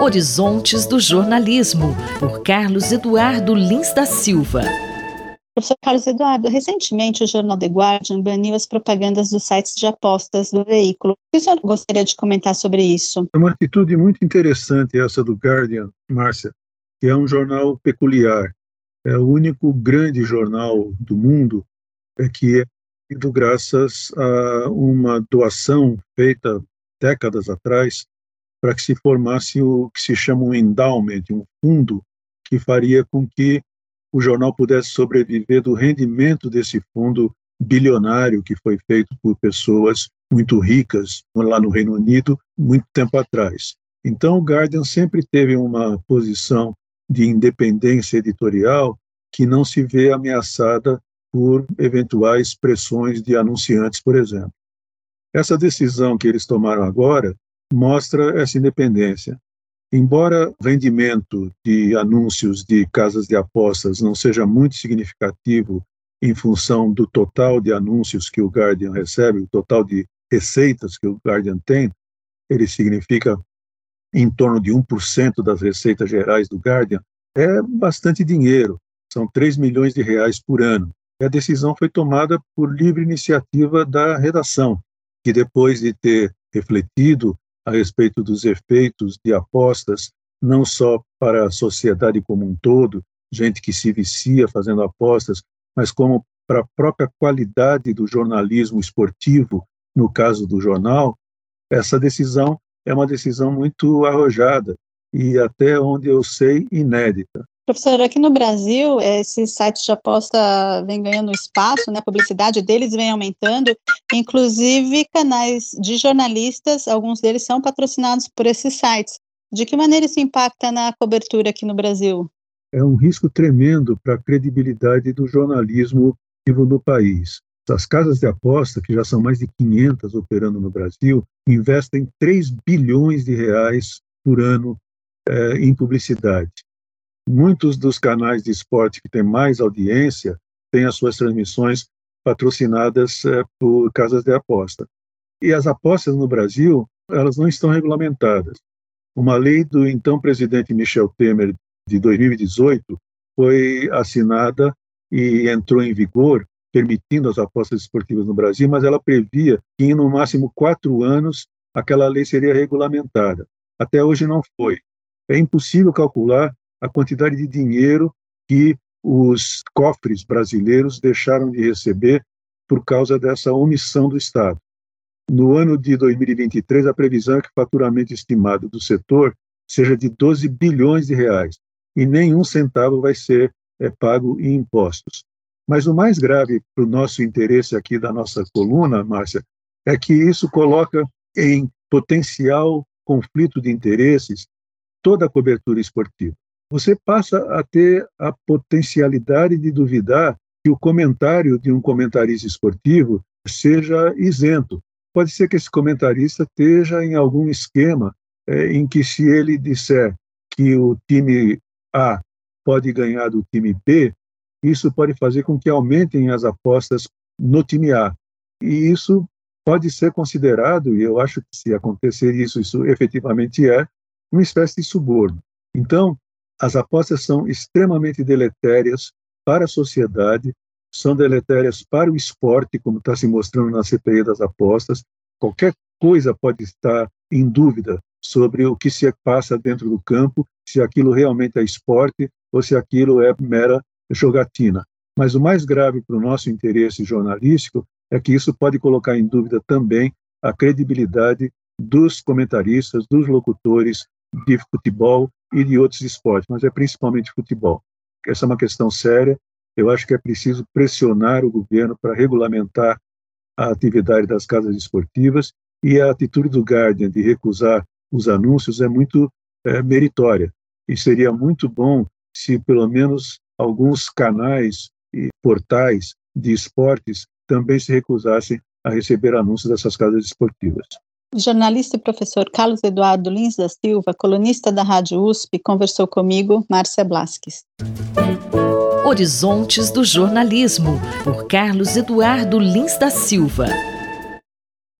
Horizontes do Jornalismo, por Carlos Eduardo Lins da Silva. Professor Carlos Eduardo, recentemente o jornal The Guardian baniu as propagandas dos sites de apostas do veículo. O que o senhor gostaria de comentar sobre isso? É uma atitude muito interessante essa do Guardian, Márcia, que é um jornal peculiar. É o único grande jornal do mundo é que é graças a uma doação feita décadas atrás para que se formasse o que se chama um endowment, um fundo que faria com que o jornal pudesse sobreviver do rendimento desse fundo bilionário que foi feito por pessoas muito ricas lá no Reino Unido muito tempo atrás. Então, o Guardian sempre teve uma posição de independência editorial que não se vê ameaçada por eventuais pressões de anunciantes, por exemplo. Essa decisão que eles tomaram agora mostra essa independência. Embora o rendimento de anúncios de casas de apostas não seja muito significativo em função do total de anúncios que o Guardian recebe, o total de receitas que o Guardian tem, ele significa em torno de 1% das receitas gerais do Guardian, é bastante dinheiro, são 3 milhões de reais por ano. E a decisão foi tomada por livre iniciativa da redação, que depois de ter refletido a respeito dos efeitos de apostas, não só para a sociedade como um todo, gente que se vicia fazendo apostas, mas como para a própria qualidade do jornalismo esportivo, no caso do jornal, essa decisão é uma decisão muito arrojada e até onde eu sei inédita. Professor, aqui no Brasil, esses sites de aposta vêm ganhando espaço, né? a publicidade deles vem aumentando, inclusive canais de jornalistas, alguns deles são patrocinados por esses sites. De que maneira isso impacta na cobertura aqui no Brasil? É um risco tremendo para a credibilidade do jornalismo no país. As casas de aposta, que já são mais de 500 operando no Brasil, investem 3 bilhões de reais por ano é, em publicidade. Muitos dos canais de esporte que têm mais audiência têm as suas transmissões patrocinadas é, por casas de aposta. E as apostas no Brasil, elas não estão regulamentadas. Uma lei do então presidente Michel Temer de 2018 foi assinada e entrou em vigor, permitindo as apostas esportivas no Brasil, mas ela previa que em no máximo quatro anos aquela lei seria regulamentada. Até hoje não foi. É impossível calcular a quantidade de dinheiro que os cofres brasileiros deixaram de receber por causa dessa omissão do Estado. No ano de 2023, a previsão é que o faturamento estimado do setor seja de 12 bilhões de reais e nenhum centavo vai ser é, pago em impostos. Mas o mais grave para o nosso interesse aqui da nossa coluna, Márcia, é que isso coloca em potencial conflito de interesses toda a cobertura esportiva você passa a ter a potencialidade de duvidar que o comentário de um comentarista esportivo seja isento. Pode ser que esse comentarista esteja em algum esquema é, em que, se ele disser que o time A pode ganhar do time B, isso pode fazer com que aumentem as apostas no time A. E isso pode ser considerado, e eu acho que se acontecer isso, isso efetivamente é, uma espécie de suborno. Então, as apostas são extremamente deletérias para a sociedade, são deletérias para o esporte, como está se mostrando na CPI das apostas. Qualquer coisa pode estar em dúvida sobre o que se passa dentro do campo, se aquilo realmente é esporte ou se aquilo é mera jogatina. Mas o mais grave para o nosso interesse jornalístico é que isso pode colocar em dúvida também a credibilidade dos comentaristas, dos locutores de futebol e de outros esportes, mas é principalmente futebol. Essa é uma questão séria. Eu acho que é preciso pressionar o governo para regulamentar a atividade das casas esportivas e a atitude do Guardian de recusar os anúncios é muito é, meritória. E seria muito bom se pelo menos alguns canais e portais de esportes também se recusassem a receber anúncios dessas casas esportivas. O jornalista e professor Carlos Eduardo Lins da Silva, colunista da Rádio USP, conversou comigo, Márcia Blasques. Horizontes do Jornalismo, por Carlos Eduardo Lins da Silva.